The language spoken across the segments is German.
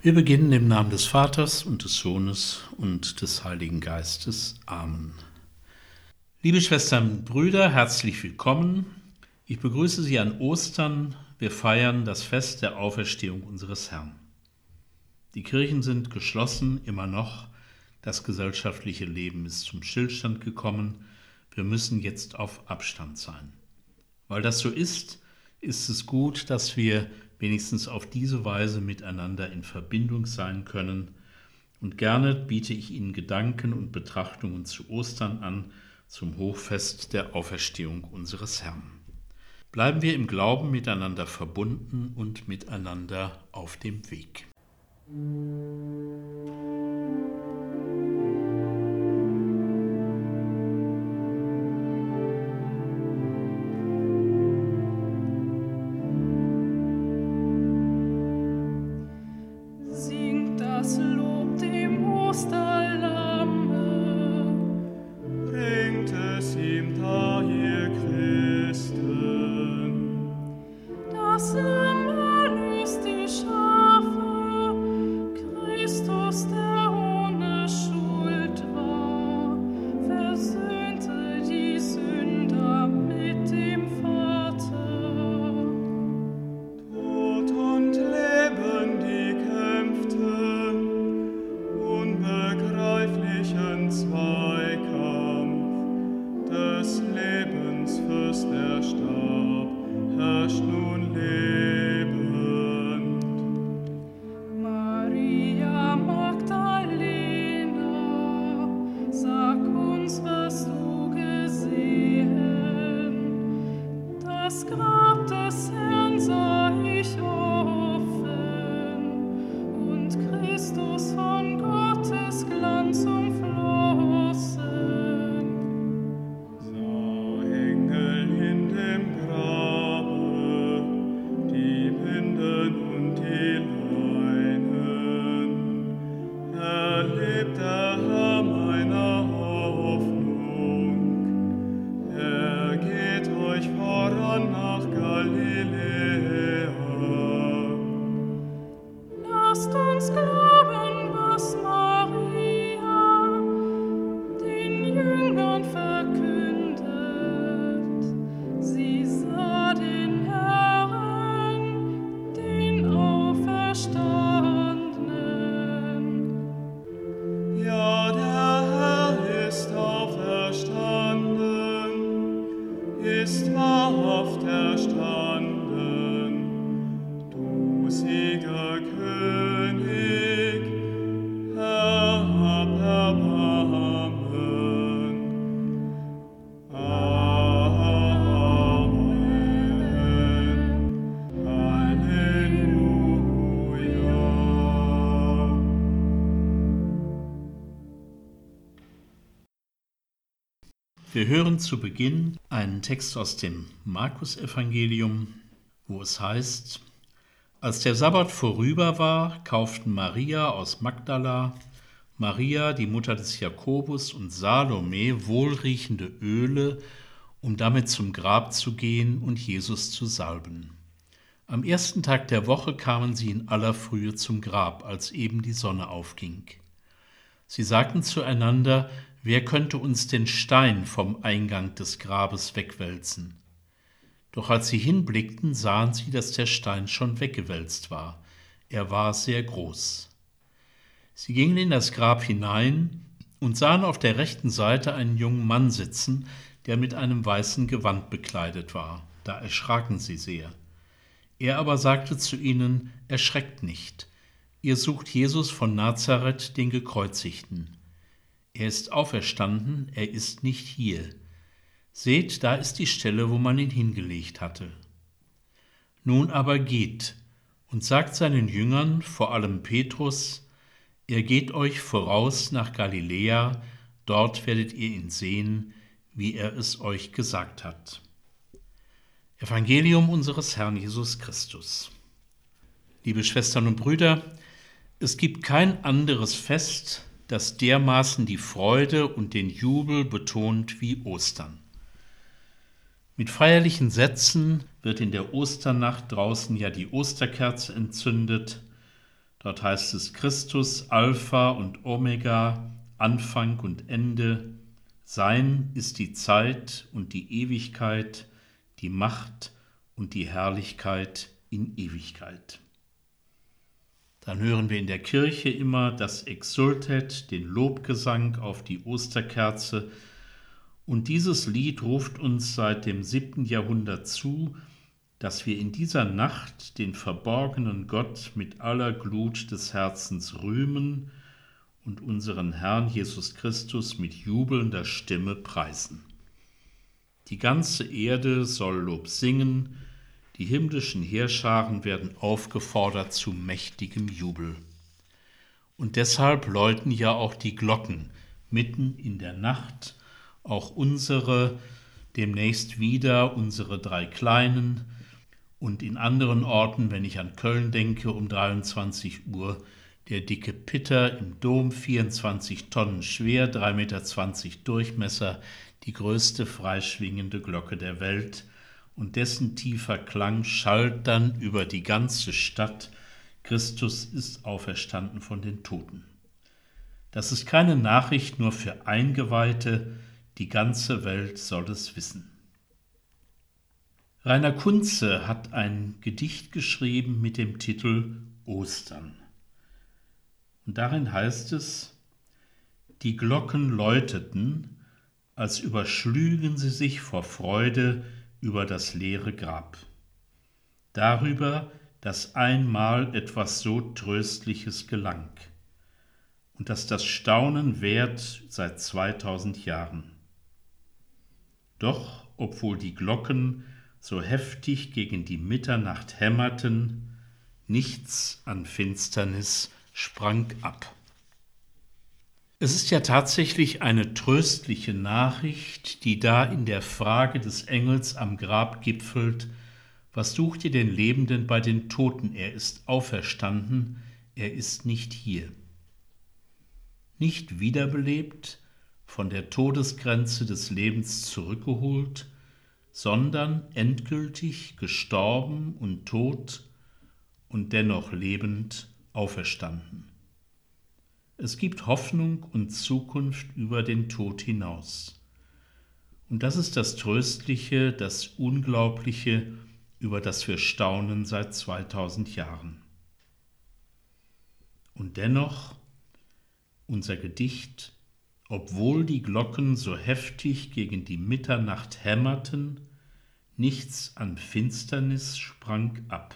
Wir beginnen im Namen des Vaters und des Sohnes und des Heiligen Geistes. Amen. Liebe Schwestern und Brüder, herzlich willkommen. Ich begrüße Sie an Ostern. Wir feiern das Fest der Auferstehung unseres Herrn. Die Kirchen sind geschlossen, immer noch. Das gesellschaftliche Leben ist zum Stillstand gekommen. Wir müssen jetzt auf Abstand sein. Weil das so ist, ist es gut, dass wir wenigstens auf diese Weise miteinander in Verbindung sein können. Und gerne biete ich Ihnen Gedanken und Betrachtungen zu Ostern an, zum Hochfest der Auferstehung unseres Herrn. Bleiben wir im Glauben miteinander verbunden und miteinander auf dem Weg. Christus, der starb, herrscht nun Leben. Wir hören zu Beginn einen Text aus dem Markus-Evangelium, wo es heißt: Als der Sabbat vorüber war, kauften Maria aus Magdala, Maria, die Mutter des Jakobus und Salome wohlriechende Öle, um damit zum Grab zu gehen und Jesus zu salben. Am ersten Tag der Woche kamen sie in aller Frühe zum Grab, als eben die Sonne aufging. Sie sagten zueinander, Wer könnte uns den Stein vom Eingang des Grabes wegwälzen? Doch als sie hinblickten, sahen sie, dass der Stein schon weggewälzt war. Er war sehr groß. Sie gingen in das Grab hinein und sahen auf der rechten Seite einen jungen Mann sitzen, der mit einem weißen Gewand bekleidet war. Da erschraken sie sehr. Er aber sagte zu ihnen, Erschreckt nicht, ihr sucht Jesus von Nazareth, den Gekreuzigten. Er ist auferstanden, er ist nicht hier. Seht, da ist die Stelle, wo man ihn hingelegt hatte. Nun aber geht und sagt seinen Jüngern, vor allem Petrus, er geht euch voraus nach Galiläa, dort werdet ihr ihn sehen, wie er es euch gesagt hat. Evangelium unseres Herrn Jesus Christus. Liebe Schwestern und Brüder, es gibt kein anderes Fest, das dermaßen die Freude und den Jubel betont wie Ostern. Mit feierlichen Sätzen wird in der Osternacht draußen ja die Osterkerze entzündet. Dort heißt es Christus Alpha und Omega, Anfang und Ende. Sein ist die Zeit und die Ewigkeit, die Macht und die Herrlichkeit in Ewigkeit. Dann hören wir in der Kirche immer das Exultet, den Lobgesang auf die Osterkerze. Und dieses Lied ruft uns seit dem siebten Jahrhundert zu, dass wir in dieser Nacht den verborgenen Gott mit aller Glut des Herzens rühmen und unseren Herrn Jesus Christus mit jubelnder Stimme preisen. Die ganze Erde soll Lob singen, die himmlischen Heerscharen werden aufgefordert zu mächtigem Jubel. Und deshalb läuten ja auch die Glocken mitten in der Nacht, auch unsere, demnächst wieder unsere drei kleinen, und in anderen Orten, wenn ich an Köln denke, um 23 Uhr, der dicke Pitter im Dom, 24 Tonnen schwer, 3,20 Meter Durchmesser, die größte freischwingende Glocke der Welt, und dessen tiefer Klang schallt dann über die ganze Stadt, Christus ist auferstanden von den Toten. Das ist keine Nachricht nur für Eingeweihte, die ganze Welt soll es wissen. Rainer Kunze hat ein Gedicht geschrieben mit dem Titel Ostern. Und darin heißt es, die Glocken läuteten, als überschlügen sie sich vor Freude über das leere Grab. Darüber, dass einmal etwas so Tröstliches gelang und dass das Staunen währt seit 2000 Jahren. Doch, obwohl die Glocken so heftig gegen die Mitternacht hämmerten, nichts an Finsternis sprang ab. Es ist ja tatsächlich eine tröstliche Nachricht, die da in der Frage des Engels am Grab gipfelt, was sucht ihr den Lebenden bei den Toten? Er ist auferstanden, er ist nicht hier. Nicht wiederbelebt, von der Todesgrenze des Lebens zurückgeholt, sondern endgültig gestorben und tot und dennoch lebend auferstanden. Es gibt Hoffnung und Zukunft über den Tod hinaus. Und das ist das Tröstliche, das Unglaubliche, über das wir staunen seit 2000 Jahren. Und dennoch unser Gedicht, obwohl die Glocken so heftig gegen die Mitternacht hämmerten, nichts an Finsternis sprang ab.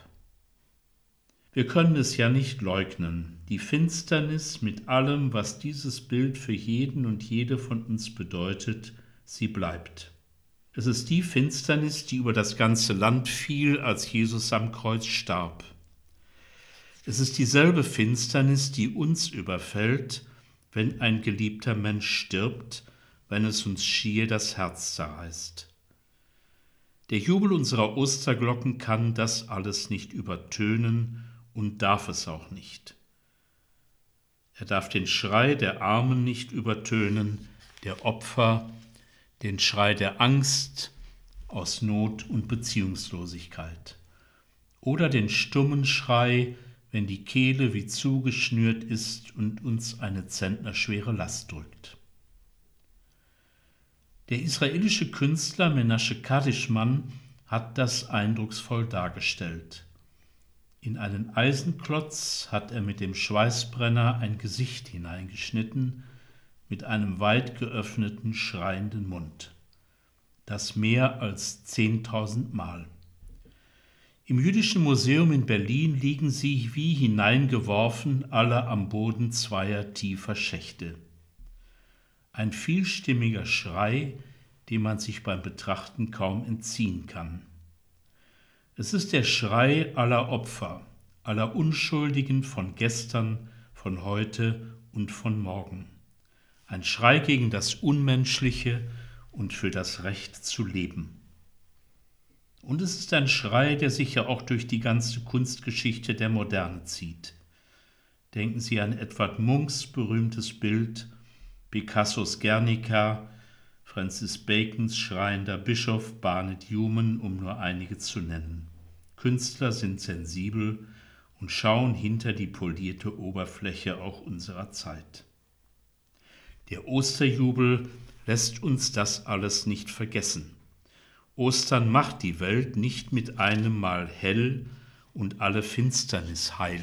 Wir können es ja nicht leugnen, die Finsternis mit allem, was dieses Bild für jeden und jede von uns bedeutet, sie bleibt. Es ist die Finsternis, die über das ganze Land fiel, als Jesus am Kreuz starb. Es ist dieselbe Finsternis, die uns überfällt, wenn ein geliebter Mensch stirbt, wenn es uns schier das Herz zerreißt. Der Jubel unserer Osterglocken kann das alles nicht übertönen und darf es auch nicht. Er darf den Schrei der Armen nicht übertönen, der Opfer, den Schrei der Angst aus Not und Beziehungslosigkeit. Oder den stummen Schrei, wenn die Kehle wie zugeschnürt ist und uns eine zentnerschwere Last drückt. Der israelische Künstler Menashe Kadishman hat das eindrucksvoll dargestellt. In einen Eisenklotz hat er mit dem Schweißbrenner ein Gesicht hineingeschnitten, mit einem weit geöffneten, schreienden Mund. Das mehr als zehntausend Mal. Im Jüdischen Museum in Berlin liegen sie wie hineingeworfen, alle am Boden zweier tiefer Schächte. Ein vielstimmiger Schrei, dem man sich beim Betrachten kaum entziehen kann. Es ist der Schrei aller Opfer, aller Unschuldigen von gestern, von heute und von morgen. Ein Schrei gegen das Unmenschliche und für das Recht zu leben. Und es ist ein Schrei, der sich ja auch durch die ganze Kunstgeschichte der Moderne zieht. Denken Sie an Edward Munks berühmtes Bild, Picassos Guernica, Francis Bacons schreiender Bischof Barnett Human, um nur einige zu nennen. Künstler sind sensibel und schauen hinter die polierte Oberfläche auch unserer Zeit. Der Osterjubel lässt uns das alles nicht vergessen. Ostern macht die Welt nicht mit einem Mal hell und alle Finsternis heil.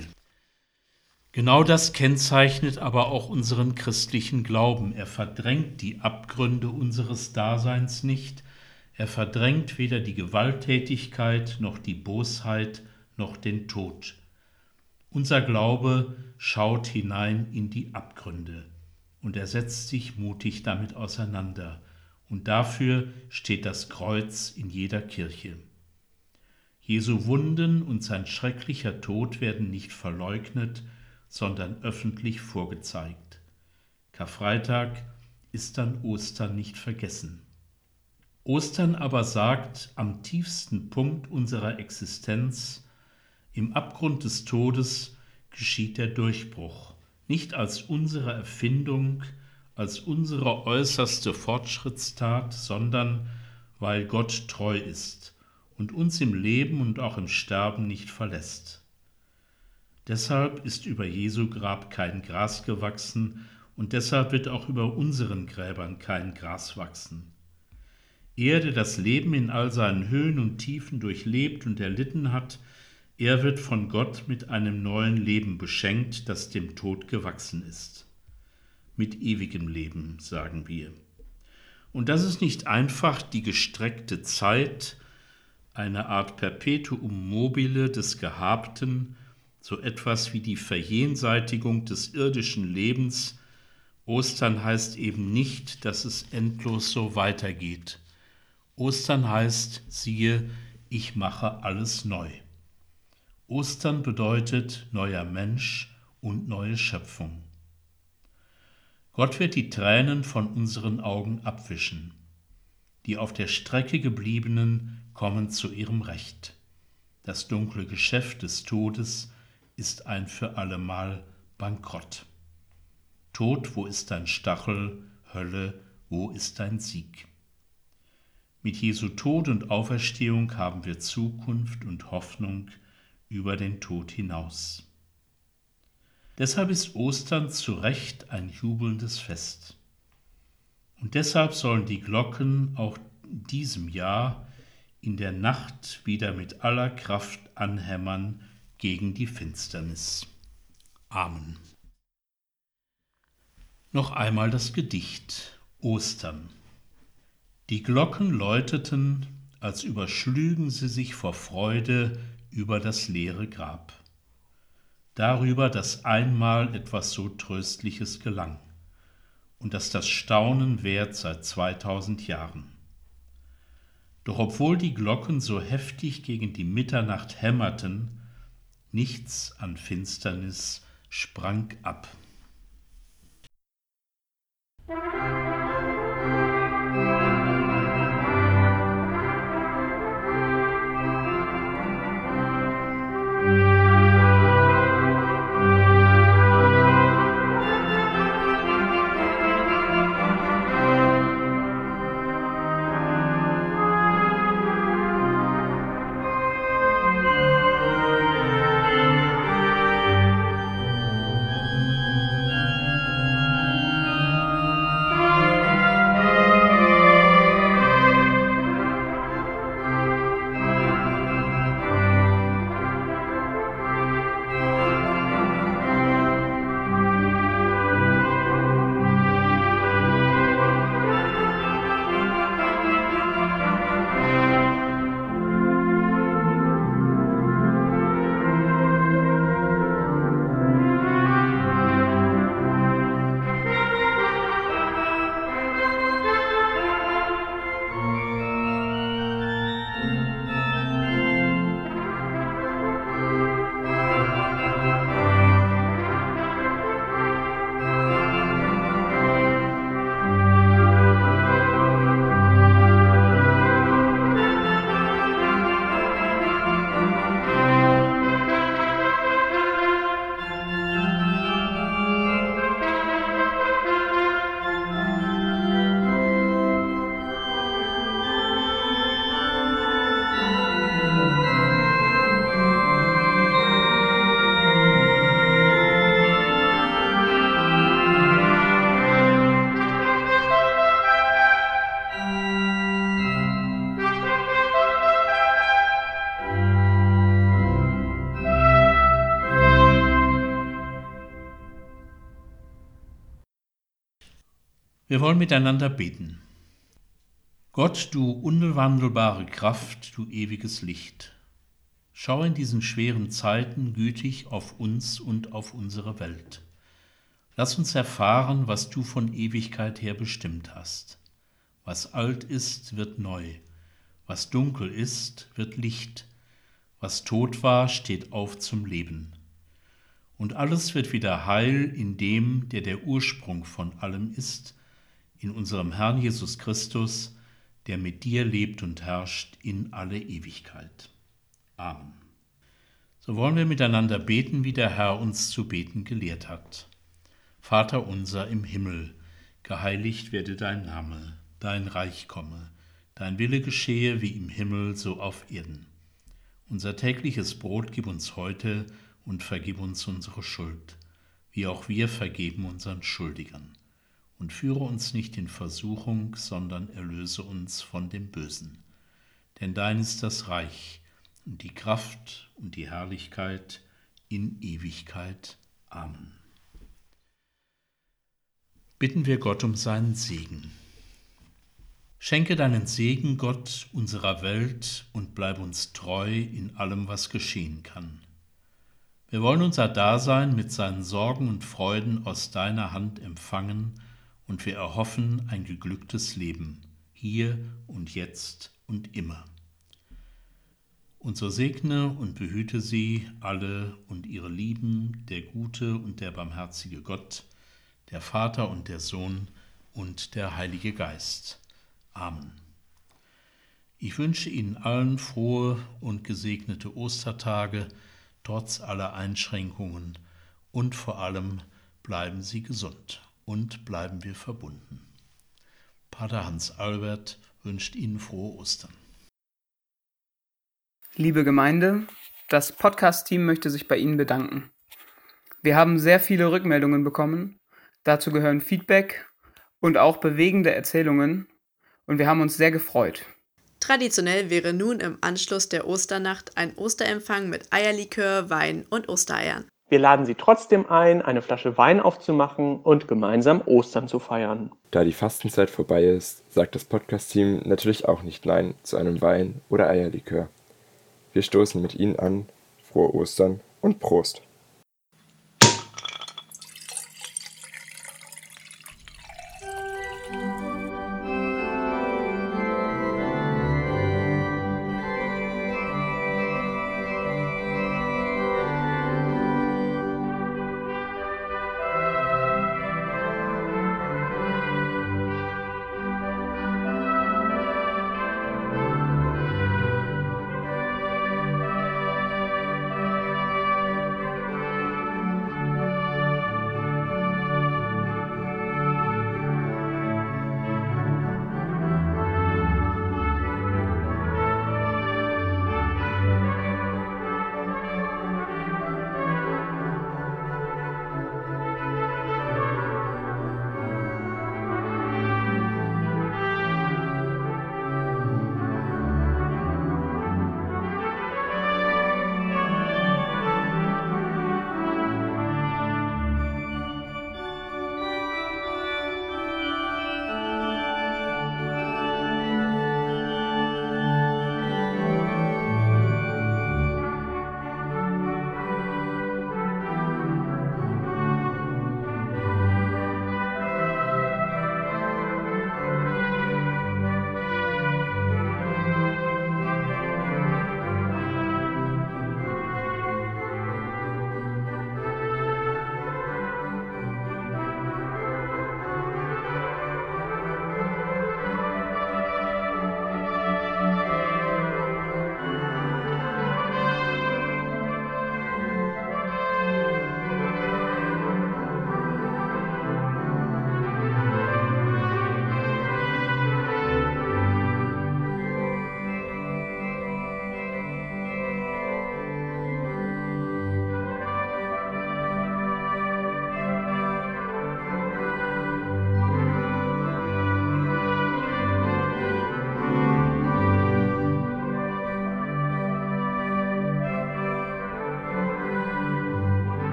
Genau das kennzeichnet aber auch unseren christlichen Glauben. Er verdrängt die Abgründe unseres Daseins nicht, er verdrängt weder die Gewalttätigkeit noch die Bosheit noch den Tod. Unser Glaube schaut hinein in die Abgründe und er setzt sich mutig damit auseinander, und dafür steht das Kreuz in jeder Kirche. Jesu Wunden und sein schrecklicher Tod werden nicht verleugnet, sondern öffentlich vorgezeigt. Karfreitag ist dann Ostern nicht vergessen. Ostern aber sagt am tiefsten Punkt unserer Existenz, im Abgrund des Todes geschieht der Durchbruch, nicht als unsere Erfindung, als unsere äußerste Fortschrittstat, sondern weil Gott treu ist und uns im Leben und auch im Sterben nicht verlässt. Deshalb ist über Jesu Grab kein Gras gewachsen und deshalb wird auch über unseren Gräbern kein Gras wachsen. Er, der das Leben in all seinen Höhen und Tiefen durchlebt und erlitten hat, er wird von Gott mit einem neuen Leben beschenkt, das dem Tod gewachsen ist. Mit ewigem Leben, sagen wir. Und das ist nicht einfach die gestreckte Zeit, eine Art Perpetuum mobile des Gehabten, so etwas wie die Verjenseitigung des irdischen Lebens. Ostern heißt eben nicht, dass es endlos so weitergeht. Ostern heißt, siehe, ich mache alles neu. Ostern bedeutet neuer Mensch und neue Schöpfung. Gott wird die Tränen von unseren Augen abwischen. Die auf der Strecke gebliebenen kommen zu ihrem Recht. Das dunkle Geschäft des Todes ist ein für allemal bankrott. Tod, wo ist dein Stachel? Hölle, wo ist dein Sieg? Mit Jesu Tod und Auferstehung haben wir Zukunft und Hoffnung über den Tod hinaus. Deshalb ist Ostern zu Recht ein jubelndes Fest. Und deshalb sollen die Glocken auch diesem Jahr in der Nacht wieder mit aller Kraft anhämmern gegen die Finsternis. Amen. Noch einmal das Gedicht Ostern. Die Glocken läuteten, als überschlügen sie sich vor Freude über das leere Grab. Darüber, dass einmal etwas so Tröstliches gelang und dass das Staunen währt seit 2000 Jahren. Doch obwohl die Glocken so heftig gegen die Mitternacht hämmerten, nichts an Finsternis sprang ab. Wir wollen miteinander beten. Gott, du unwandelbare Kraft, du ewiges Licht, schau in diesen schweren Zeiten gütig auf uns und auf unsere Welt. Lass uns erfahren, was du von Ewigkeit her bestimmt hast. Was alt ist, wird neu. Was dunkel ist, wird Licht. Was tot war, steht auf zum Leben. Und alles wird wieder heil in dem, der der Ursprung von allem ist, in unserem Herrn Jesus Christus, der mit dir lebt und herrscht in alle Ewigkeit. Amen. So wollen wir miteinander beten, wie der Herr uns zu beten gelehrt hat. Vater unser im Himmel, geheiligt werde dein Name, dein Reich komme, dein Wille geschehe wie im Himmel so auf Erden. Unser tägliches Brot gib uns heute und vergib uns unsere Schuld, wie auch wir vergeben unseren Schuldigern und führe uns nicht in Versuchung, sondern erlöse uns von dem Bösen. Denn dein ist das Reich und die Kraft und die Herrlichkeit in Ewigkeit. Amen. Bitten wir Gott um seinen Segen. Schenke deinen Segen, Gott, unserer Welt und bleib uns treu in allem, was geschehen kann. Wir wollen unser Dasein mit seinen Sorgen und Freuden aus deiner Hand empfangen und wir erhoffen ein geglücktes Leben, hier und jetzt und immer. Und so segne und behüte sie alle und ihre Lieben, der gute und der barmherzige Gott, der Vater und der Sohn und der Heilige Geist. Amen. Ich wünsche Ihnen allen frohe und gesegnete Ostertage, trotz aller Einschränkungen, und vor allem bleiben Sie gesund und bleiben wir verbunden. Pater Hans Albert wünscht Ihnen frohe Ostern. Liebe Gemeinde, das Podcast-Team möchte sich bei Ihnen bedanken. Wir haben sehr viele Rückmeldungen bekommen. Dazu gehören Feedback und auch bewegende Erzählungen. Und wir haben uns sehr gefreut. Traditionell wäre nun im Anschluss der Osternacht ein Osterempfang mit Eierlikör, Wein und Ostereiern. Wir laden Sie trotzdem ein, eine Flasche Wein aufzumachen und gemeinsam Ostern zu feiern. Da die Fastenzeit vorbei ist, sagt das Podcast-Team natürlich auch nicht Nein zu einem Wein oder Eierlikör. Wir stoßen mit Ihnen an. Frohe Ostern und Prost!